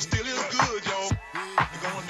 it still is good, yo.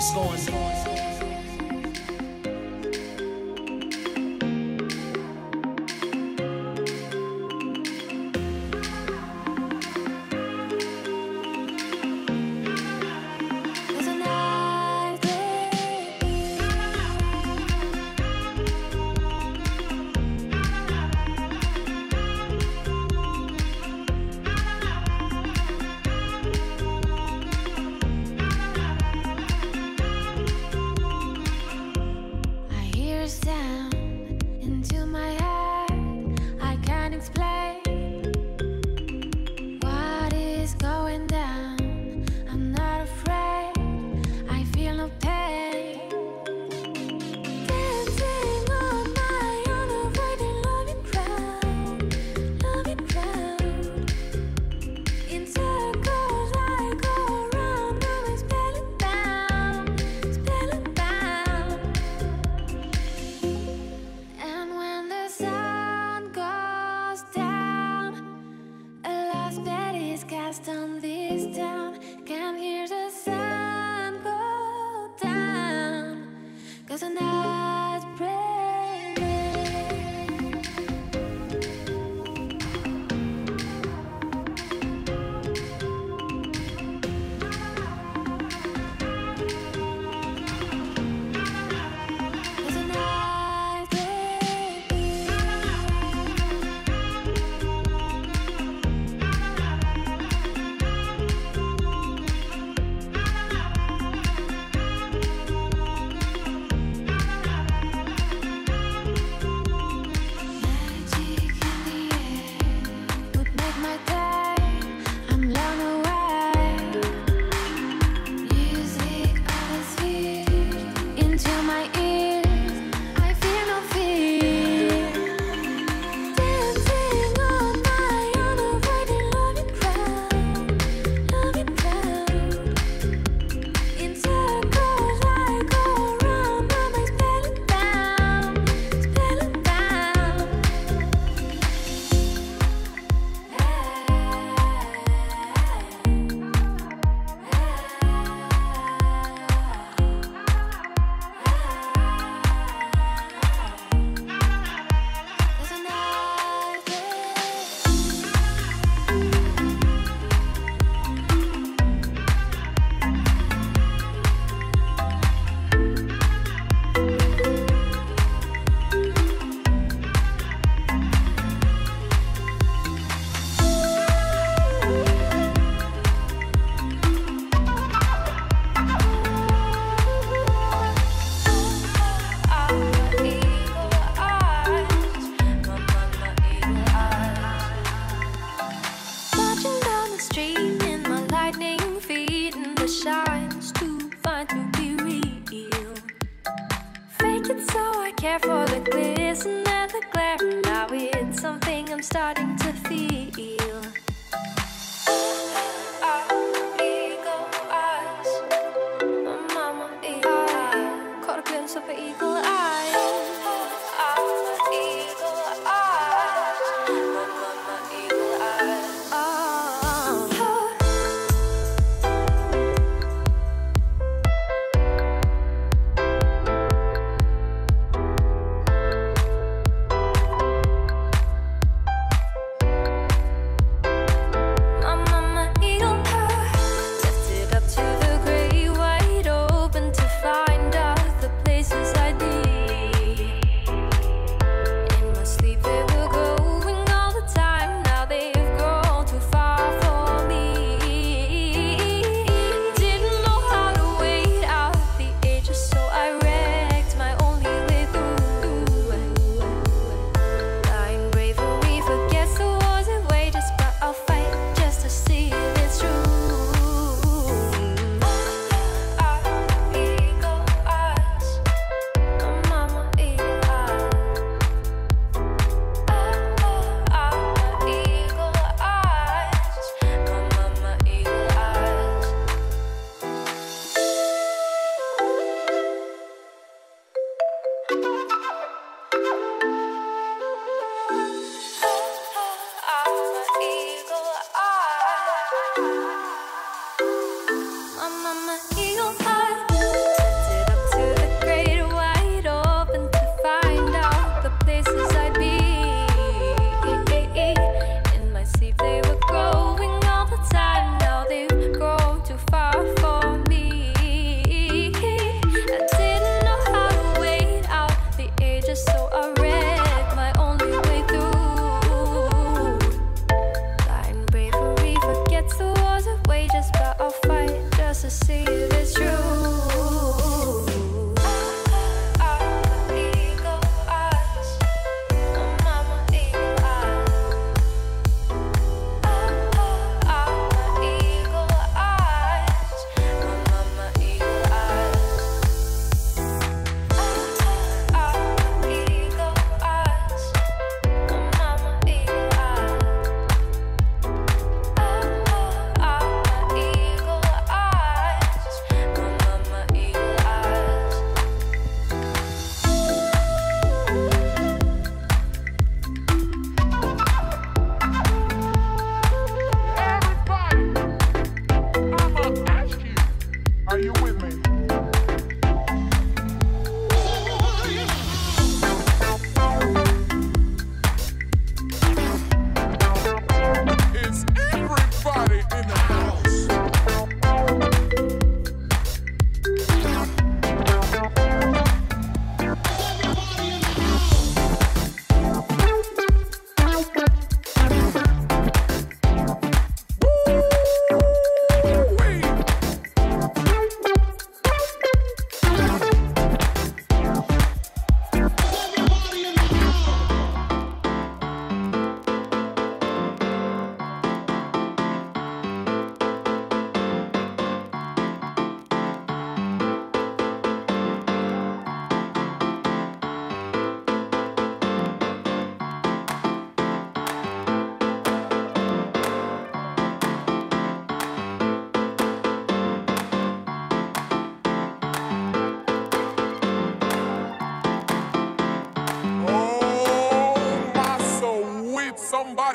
Scoring, scoring.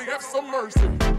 Have some mercy.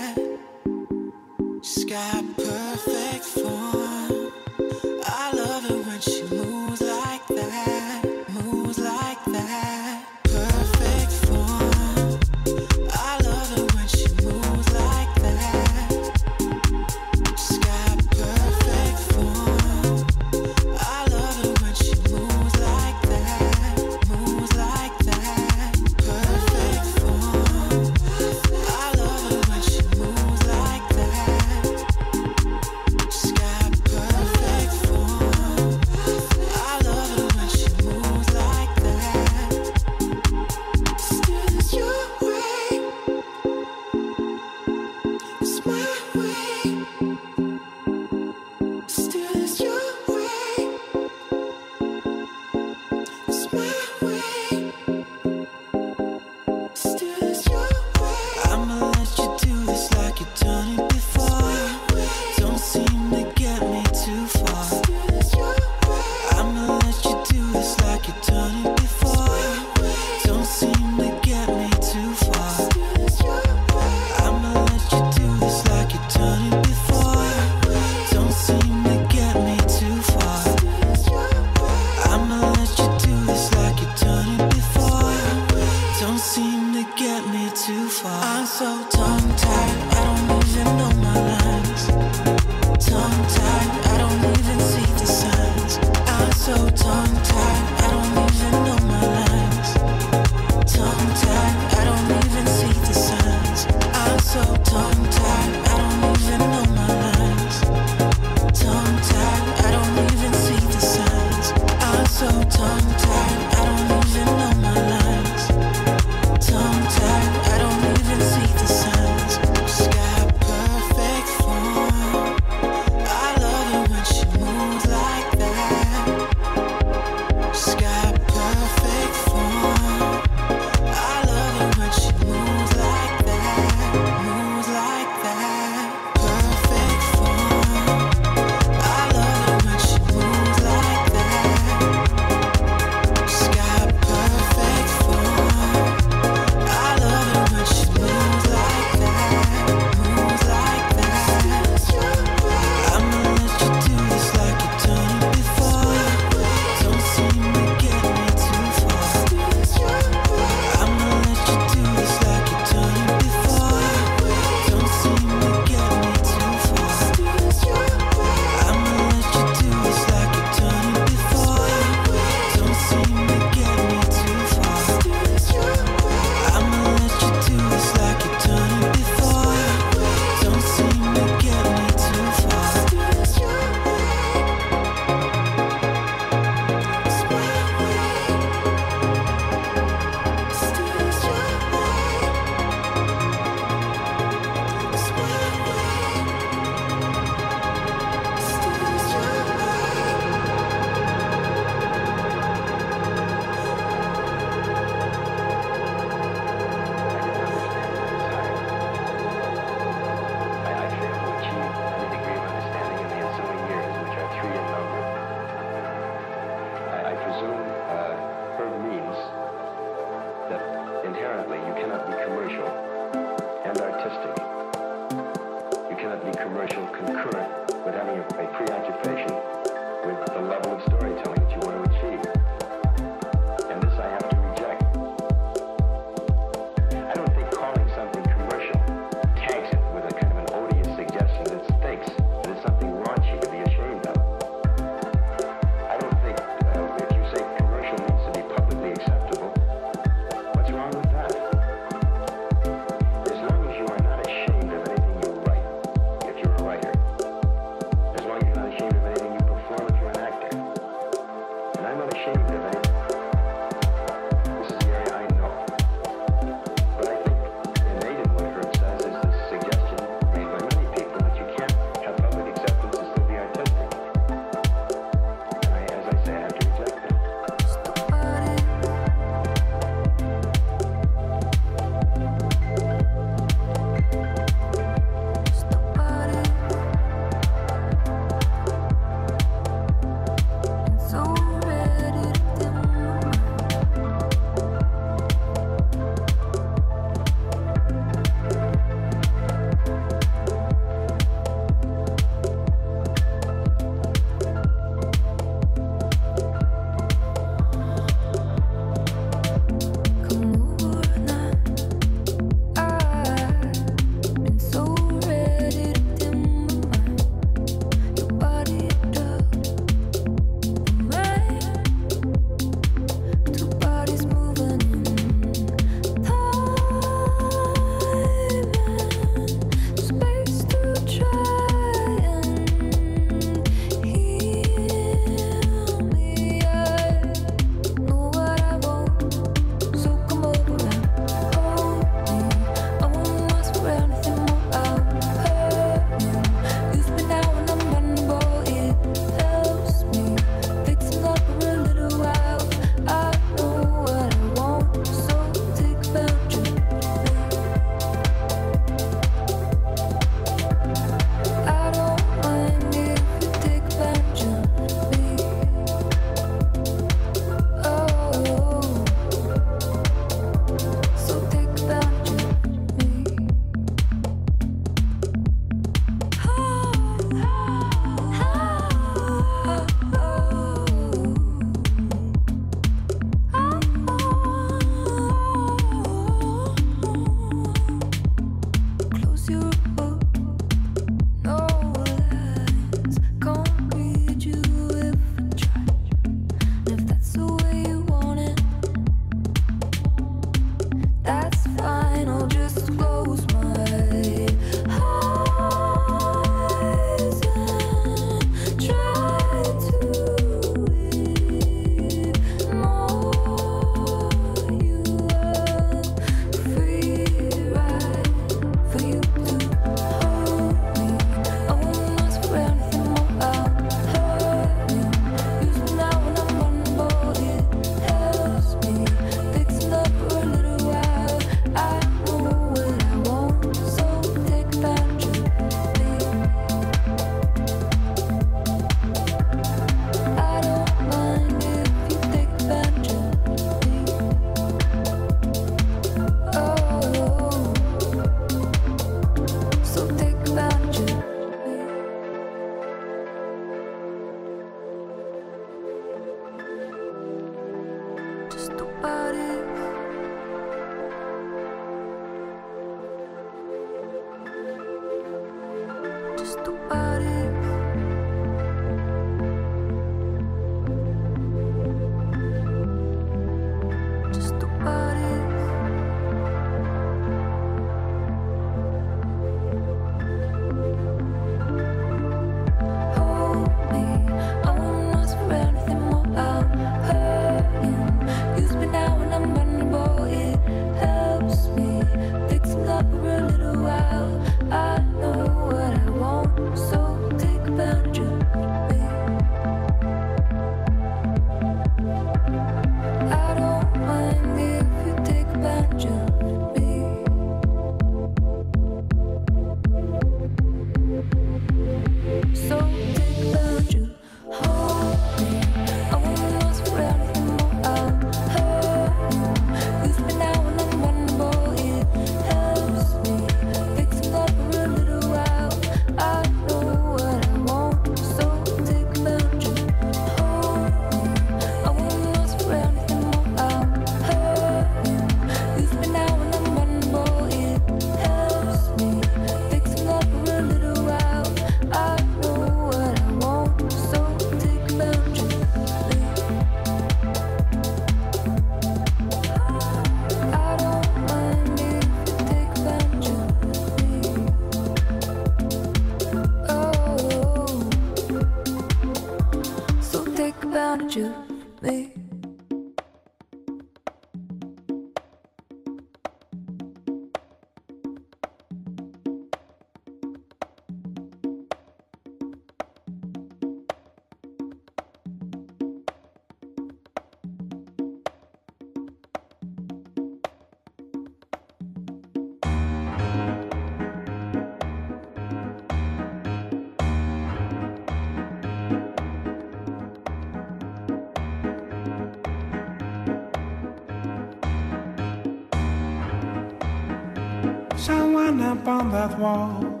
up on that wall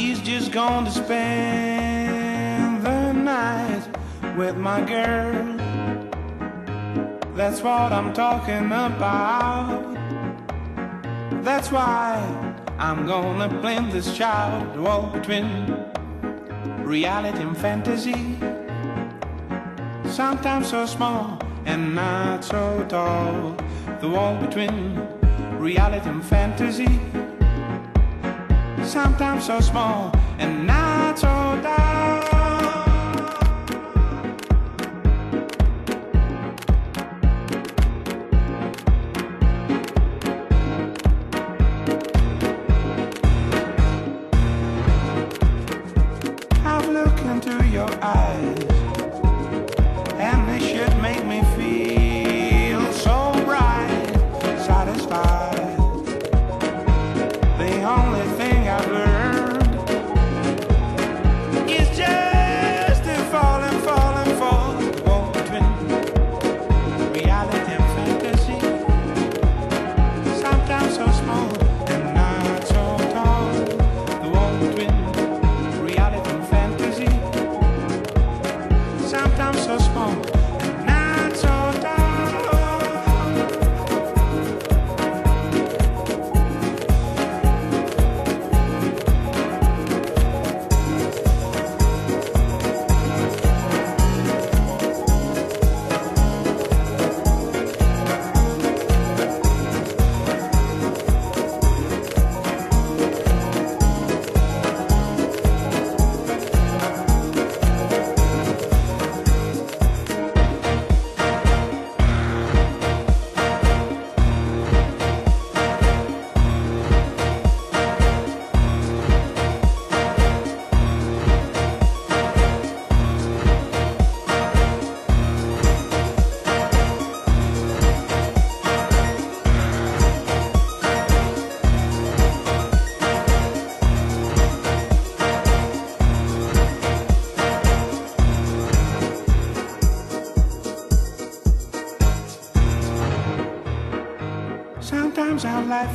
he's just gonna spend the night with my girl. That's what I'm talking about. That's why I'm gonna blend this child wall between reality and fantasy. Sometimes so small and not so tall. The wall between reality and fantasy. Sometimes so small and not so dark.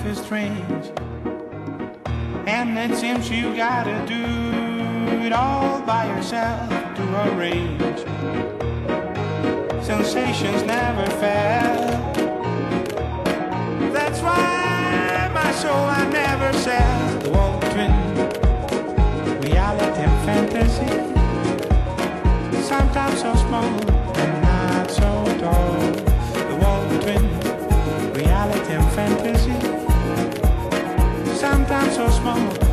life is strange. And it seems you gotta do it all by yourself to arrange. Sensations never fail. That's why my soul I never sell. the wall between reality and fantasy. Sometimes so small and not so tall. The wall between reality and fantasy. I'm so small.